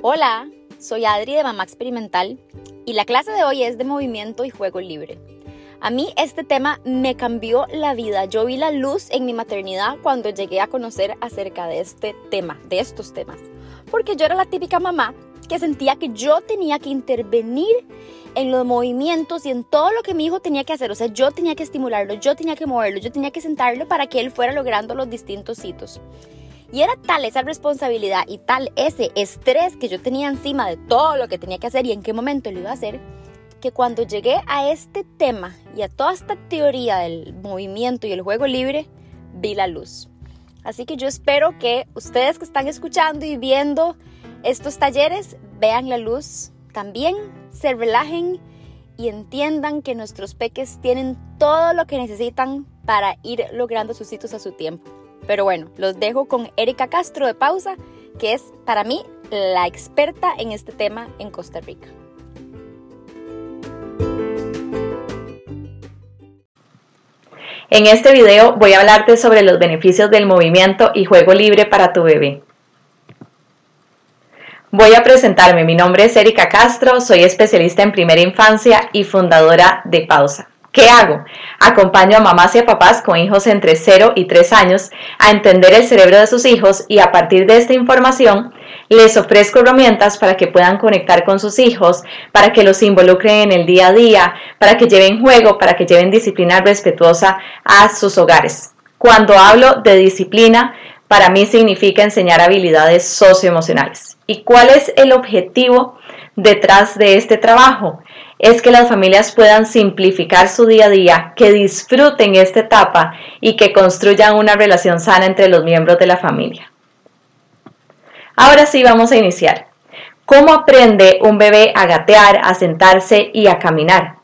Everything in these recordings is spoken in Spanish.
Hola, soy Adri de Mamá Experimental y la clase de hoy es de movimiento y juego libre. A mí este tema me cambió la vida. Yo vi la luz en mi maternidad cuando llegué a conocer acerca de este tema, de estos temas. Porque yo era la típica mamá que sentía que yo tenía que intervenir en los movimientos y en todo lo que mi hijo tenía que hacer. O sea, yo tenía que estimularlo, yo tenía que moverlo, yo tenía que sentarlo para que él fuera logrando los distintos hitos. Y era tal esa responsabilidad y tal ese estrés que yo tenía encima de todo lo que tenía que hacer y en qué momento lo iba a hacer, que cuando llegué a este tema y a toda esta teoría del movimiento y el juego libre, vi la luz. Así que yo espero que ustedes que están escuchando y viendo estos talleres vean la luz también, se relajen y entiendan que nuestros peques tienen todo lo que necesitan para ir logrando sus hitos a su tiempo. Pero bueno, los dejo con Erika Castro de Pausa, que es para mí la experta en este tema en Costa Rica. En este video voy a hablarte sobre los beneficios del movimiento y juego libre para tu bebé. Voy a presentarme, mi nombre es Erika Castro, soy especialista en primera infancia y fundadora de Pausa. ¿Qué hago? Acompaño a mamás y a papás con hijos entre 0 y 3 años a entender el cerebro de sus hijos y a partir de esta información les ofrezco herramientas para que puedan conectar con sus hijos, para que los involucren en el día a día, para que lleven juego, para que lleven disciplina respetuosa a sus hogares. Cuando hablo de disciplina, para mí significa enseñar habilidades socioemocionales. ¿Y cuál es el objetivo detrás de este trabajo? Es que las familias puedan simplificar su día a día, que disfruten esta etapa y que construyan una relación sana entre los miembros de la familia. Ahora sí vamos a iniciar. ¿Cómo aprende un bebé a gatear, a sentarse y a caminar?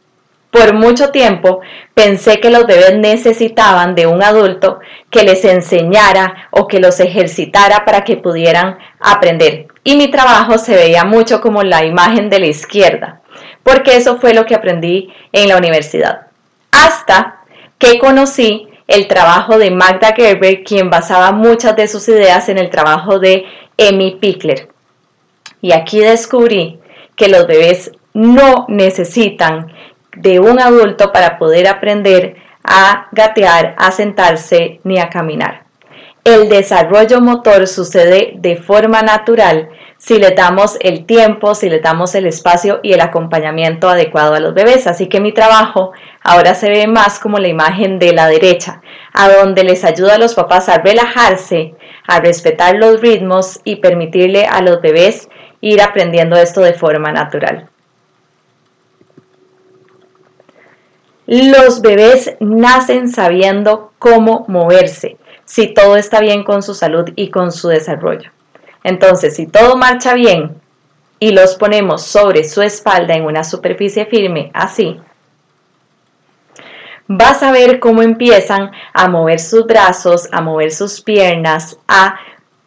Por mucho tiempo pensé que los bebés necesitaban de un adulto que les enseñara o que los ejercitara para que pudieran aprender. Y mi trabajo se veía mucho como la imagen de la izquierda porque eso fue lo que aprendí en la universidad. Hasta que conocí el trabajo de Magda Gerber, quien basaba muchas de sus ideas en el trabajo de Emmy Pickler. Y aquí descubrí que los bebés no necesitan de un adulto para poder aprender a gatear, a sentarse ni a caminar. El desarrollo motor sucede de forma natural si le damos el tiempo, si le damos el espacio y el acompañamiento adecuado a los bebés. Así que mi trabajo ahora se ve más como la imagen de la derecha, a donde les ayuda a los papás a relajarse, a respetar los ritmos y permitirle a los bebés ir aprendiendo esto de forma natural. Los bebés nacen sabiendo cómo moverse, si todo está bien con su salud y con su desarrollo. Entonces, si todo marcha bien y los ponemos sobre su espalda en una superficie firme, así, vas a ver cómo empiezan a mover sus brazos, a mover sus piernas, a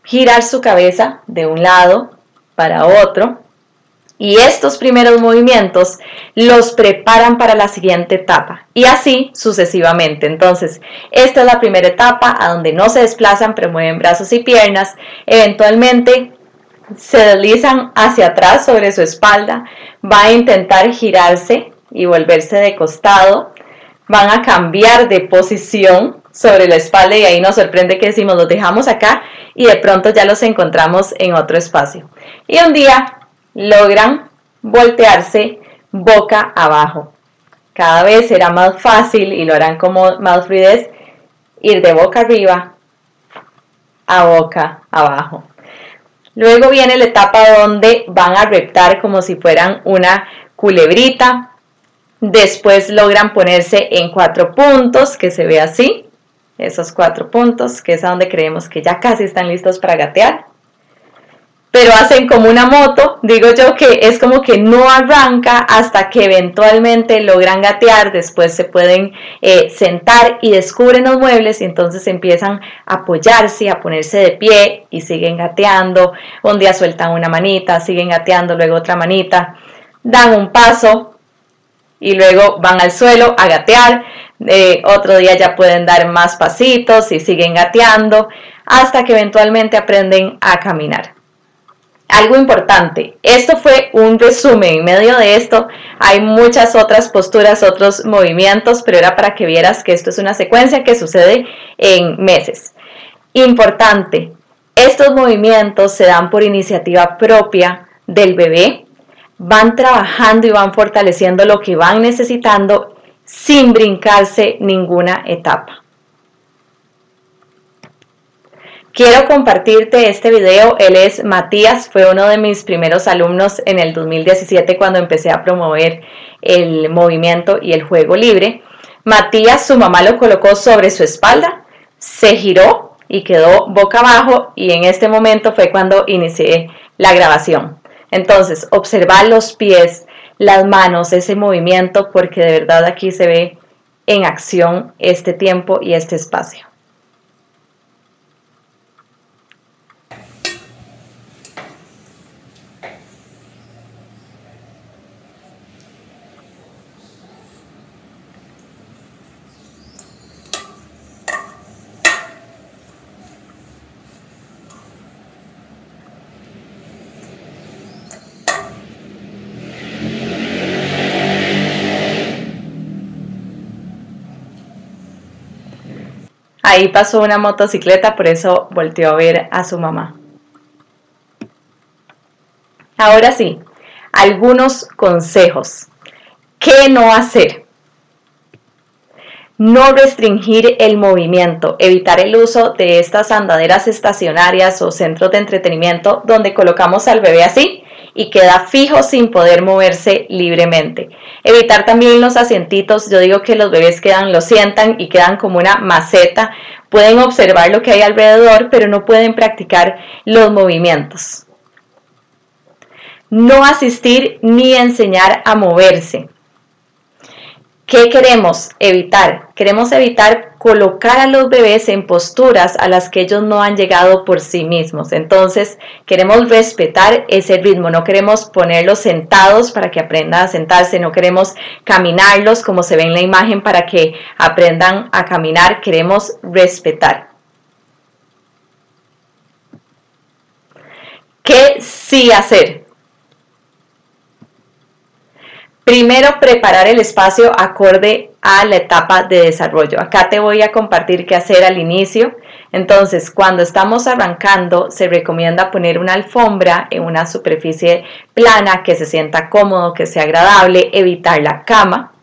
girar su cabeza de un lado para otro, y estos primeros movimientos los preparan para la siguiente etapa y así sucesivamente. Entonces, esta es la primera etapa a donde no se desplazan, pero mueven brazos y piernas. Eventualmente se deslizan hacia atrás sobre su espalda, va a intentar girarse y volverse de costado, van a cambiar de posición sobre la espalda y ahí nos sorprende que decimos los dejamos acá y de pronto ya los encontramos en otro espacio. Y un día logran voltearse boca abajo. Cada vez será más fácil y lo harán como más fluidez ir de boca arriba a boca abajo. Luego viene la etapa donde van a reptar como si fueran una culebrita. Después logran ponerse en cuatro puntos, que se ve así. Esos cuatro puntos, que es a donde creemos que ya casi están listos para gatear pero hacen como una moto, digo yo que es como que no arranca hasta que eventualmente logran gatear, después se pueden eh, sentar y descubren los muebles y entonces empiezan a apoyarse, a ponerse de pie y siguen gateando, un día sueltan una manita, siguen gateando, luego otra manita, dan un paso y luego van al suelo a gatear, eh, otro día ya pueden dar más pasitos y siguen gateando hasta que eventualmente aprenden a caminar. Algo importante, esto fue un resumen, en medio de esto hay muchas otras posturas, otros movimientos, pero era para que vieras que esto es una secuencia que sucede en meses. Importante, estos movimientos se dan por iniciativa propia del bebé, van trabajando y van fortaleciendo lo que van necesitando sin brincarse ninguna etapa. Quiero compartirte este video. Él es Matías, fue uno de mis primeros alumnos en el 2017 cuando empecé a promover el movimiento y el juego libre. Matías, su mamá lo colocó sobre su espalda, se giró y quedó boca abajo y en este momento fue cuando inicié la grabación. Entonces, observar los pies, las manos, ese movimiento, porque de verdad aquí se ve en acción este tiempo y este espacio. Ahí pasó una motocicleta, por eso volteó a ver a su mamá. Ahora sí, algunos consejos. ¿Qué no hacer? No restringir el movimiento, evitar el uso de estas andaderas estacionarias o centros de entretenimiento donde colocamos al bebé así y queda fijo sin poder moverse libremente. Evitar también los asientitos, yo digo que los bebés quedan, lo sientan y quedan como una maceta. Pueden observar lo que hay alrededor, pero no pueden practicar los movimientos. No asistir ni enseñar a moverse. ¿Qué queremos evitar? Queremos evitar colocar a los bebés en posturas a las que ellos no han llegado por sí mismos. Entonces, queremos respetar ese ritmo, no queremos ponerlos sentados para que aprendan a sentarse, no queremos caminarlos como se ve en la imagen para que aprendan a caminar, queremos respetar. ¿Qué sí hacer? Primero, preparar el espacio acorde a la etapa de desarrollo. Acá te voy a compartir qué hacer al inicio. Entonces, cuando estamos arrancando, se recomienda poner una alfombra en una superficie plana que se sienta cómodo, que sea agradable, evitar la cama.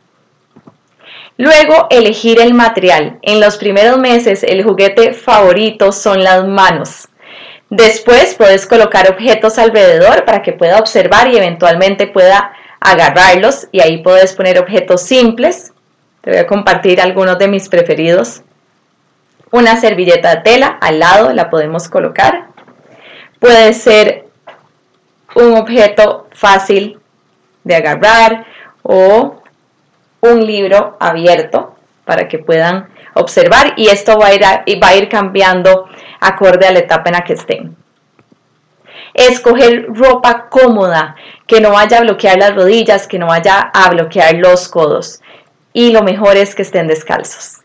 Luego, elegir el material. En los primeros meses, el juguete favorito son las manos. Después, puedes colocar objetos alrededor para que pueda observar y eventualmente pueda agarrarlos y ahí puedes poner objetos simples. Te voy a compartir algunos de mis preferidos. Una servilleta de tela al lado la podemos colocar. Puede ser un objeto fácil de agarrar o un libro abierto para que puedan observar y esto va a ir, cambiando acorde a la etapa en la que estén. Escoger ropa cómoda, que no vaya a bloquear las rodillas, que no vaya a bloquear los codos. Y lo mejor es que estén descalzos.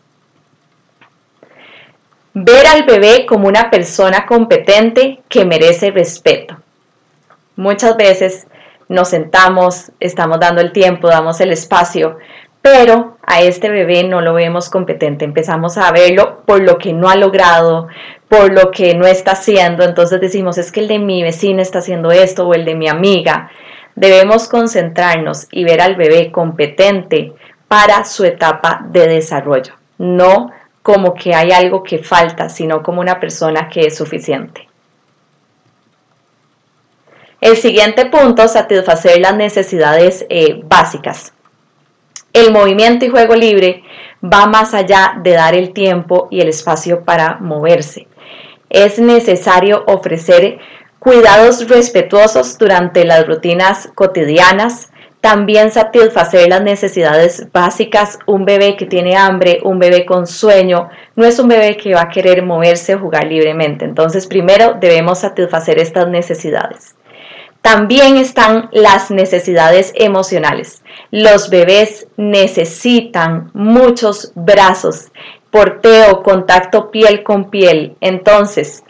Ver al bebé como una persona competente que merece respeto. Muchas veces nos sentamos, estamos dando el tiempo, damos el espacio, pero a este bebé no lo vemos competente, empezamos a verlo por lo que no ha logrado, por lo que no está haciendo, entonces decimos, es que el de mi vecina está haciendo esto o el de mi amiga. Debemos concentrarnos y ver al bebé competente para su etapa de desarrollo, no como que hay algo que falta, sino como una persona que es suficiente. El siguiente punto, satisfacer las necesidades eh, básicas. El movimiento y juego libre va más allá de dar el tiempo y el espacio para moverse. Es necesario ofrecer cuidados respetuosos durante las rutinas cotidianas, también satisfacer las necesidades básicas. Un bebé que tiene hambre, un bebé con sueño, no es un bebé que va a querer moverse o jugar libremente. Entonces, primero debemos satisfacer estas necesidades. También están las necesidades emocionales. Los bebés necesitan muchos brazos, porteo, contacto piel con piel. Entonces,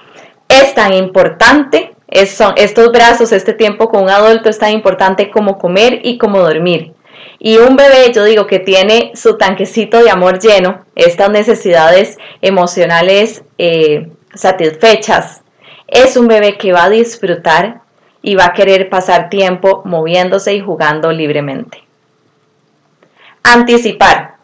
es tan importante son estos brazos, este tiempo con un adulto es tan importante como comer y como dormir. Y un bebé, yo digo que tiene su tanquecito de amor lleno, estas necesidades emocionales eh, satisfechas, es un bebé que va a disfrutar y va a querer pasar tiempo moviéndose y jugando libremente. Anticipar.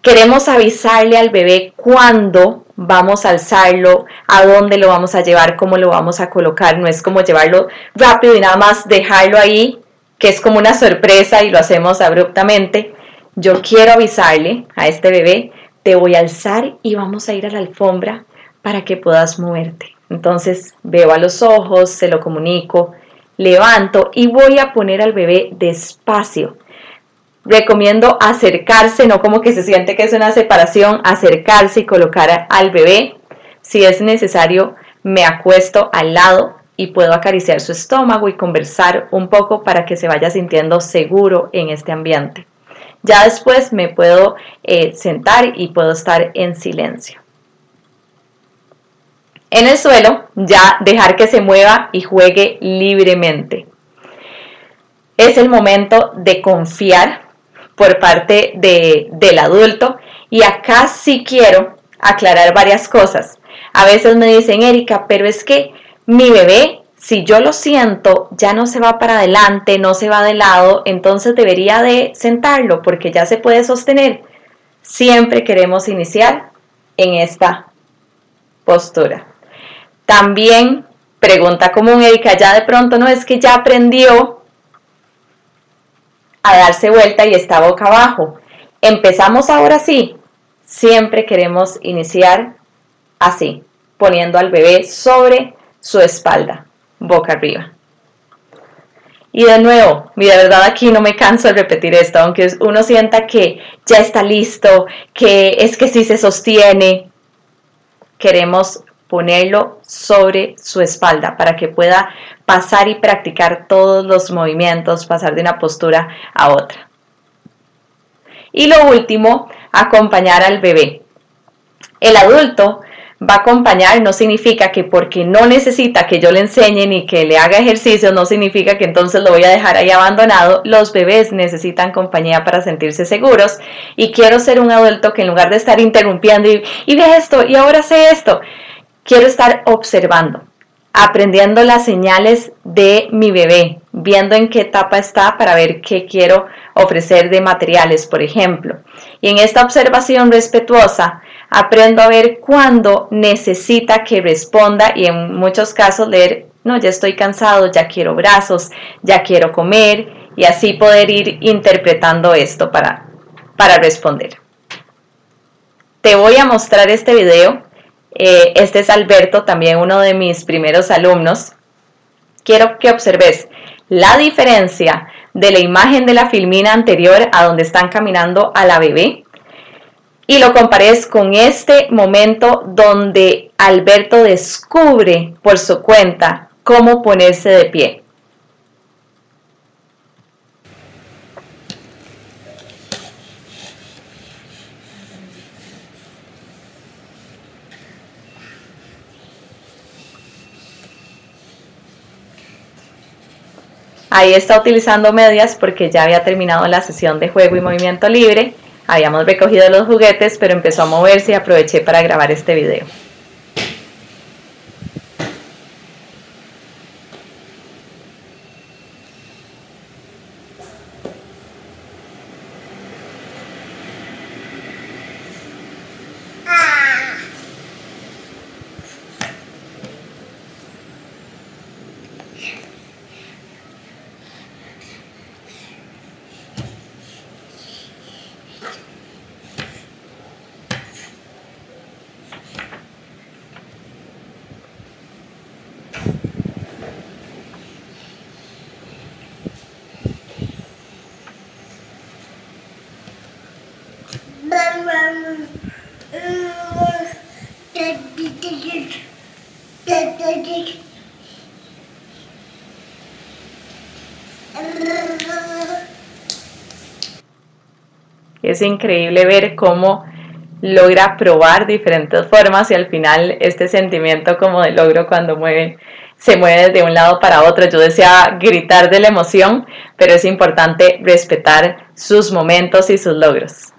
Queremos avisarle al bebé cuándo vamos a alzarlo, a dónde lo vamos a llevar, cómo lo vamos a colocar. No es como llevarlo rápido y nada más dejarlo ahí, que es como una sorpresa y lo hacemos abruptamente. Yo quiero avisarle a este bebé, te voy a alzar y vamos a ir a la alfombra para que puedas moverte. Entonces veo a los ojos, se lo comunico, levanto y voy a poner al bebé despacio. Recomiendo acercarse, no como que se siente que es una separación, acercarse y colocar al bebé. Si es necesario, me acuesto al lado y puedo acariciar su estómago y conversar un poco para que se vaya sintiendo seguro en este ambiente. Ya después me puedo eh, sentar y puedo estar en silencio. En el suelo, ya dejar que se mueva y juegue libremente. Es el momento de confiar por parte del adulto y acá sí quiero aclarar varias cosas. A veces me dicen, Erika, pero es que mi bebé, si yo lo siento, ya no se va para adelante, no se va de lado, entonces debería de sentarlo porque ya se puede sostener. Siempre queremos iniciar en esta postura. También pregunta común, Erika, ya de pronto no es que ya aprendió a darse vuelta y está boca abajo. Empezamos ahora sí. Siempre queremos iniciar así, poniendo al bebé sobre su espalda, boca arriba. Y de nuevo, mi de verdad aquí no me canso de repetir esto, aunque uno sienta que ya está listo, que es que sí se sostiene, queremos ponerlo sobre su espalda para que pueda pasar y practicar todos los movimientos, pasar de una postura a otra. Y lo último, acompañar al bebé. El adulto va a acompañar no significa que porque no necesita que yo le enseñe ni que le haga ejercicio, no significa que entonces lo voy a dejar ahí abandonado. Los bebés necesitan compañía para sentirse seguros y quiero ser un adulto que en lugar de estar interrumpiendo y, y ve esto y ahora sé esto, quiero estar observando, aprendiendo las señales de mi bebé, viendo en qué etapa está para ver qué quiero ofrecer de materiales, por ejemplo. Y en esta observación respetuosa, aprendo a ver cuándo necesita que responda y en muchos casos leer, no, ya estoy cansado, ya quiero brazos, ya quiero comer y así poder ir interpretando esto para, para responder. Te voy a mostrar este video eh, este es Alberto, también uno de mis primeros alumnos. Quiero que observes la diferencia de la imagen de la filmina anterior a donde están caminando a la bebé y lo compares con este momento donde Alberto descubre por su cuenta cómo ponerse de pie. Ahí está utilizando medias porque ya había terminado la sesión de juego y movimiento libre. Habíamos recogido los juguetes, pero empezó a moverse y aproveché para grabar este video. Es increíble ver cómo logra probar diferentes formas y al final este sentimiento como de logro cuando mueve, se mueve de un lado para otro. Yo decía gritar de la emoción, pero es importante respetar sus momentos y sus logros.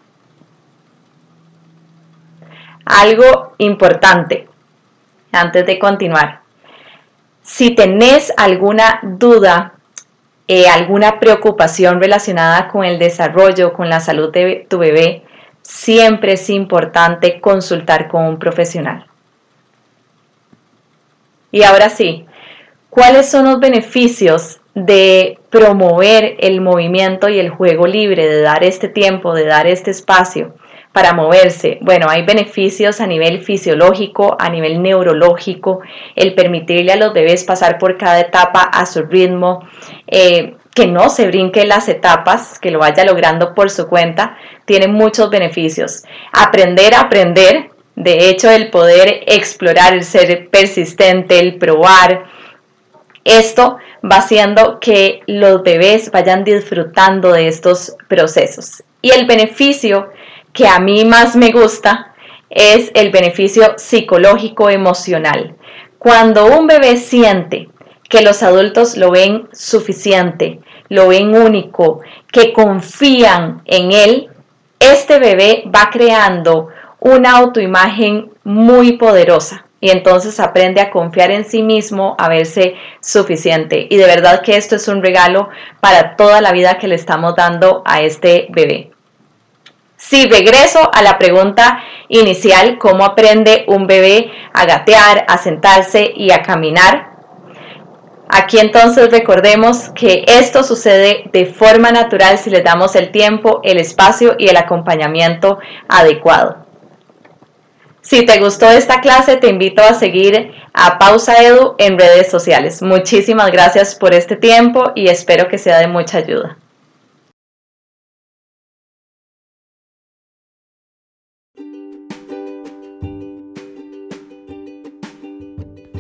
Algo importante antes de continuar. Si tenés alguna duda, eh, alguna preocupación relacionada con el desarrollo, con la salud de tu bebé, siempre es importante consultar con un profesional. Y ahora sí, ¿cuáles son los beneficios de promover el movimiento y el juego libre, de dar este tiempo, de dar este espacio para moverse? Bueno, hay beneficios a nivel fisiológico, a nivel neurológico, el permitirle a los bebés pasar por cada etapa a su ritmo, eh, que no se brinque las etapas, que lo vaya logrando por su cuenta, tiene muchos beneficios. Aprender a aprender, de hecho, el poder explorar, el ser persistente, el probar, esto va haciendo que los bebés vayan disfrutando de estos procesos. Y el beneficio que a mí más me gusta es el beneficio psicológico emocional. Cuando un bebé siente que los adultos lo ven suficiente, lo ven único, que confían en él, este bebé va creando una autoimagen muy poderosa y entonces aprende a confiar en sí mismo, a verse suficiente. Y de verdad que esto es un regalo para toda la vida que le estamos dando a este bebé. Si regreso a la pregunta inicial, ¿cómo aprende un bebé a gatear, a sentarse y a caminar? Aquí entonces recordemos que esto sucede de forma natural si le damos el tiempo, el espacio y el acompañamiento adecuado. Si te gustó esta clase, te invito a seguir a Pausa Edu en redes sociales. Muchísimas gracias por este tiempo y espero que sea de mucha ayuda.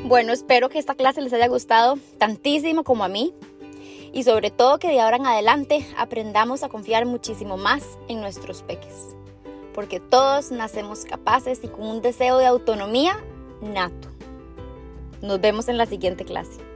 Bueno, espero que esta clase les haya gustado tantísimo como a mí y sobre todo que de ahora en adelante aprendamos a confiar muchísimo más en nuestros peques, porque todos nacemos capaces y con un deseo de autonomía nato. Nos vemos en la siguiente clase.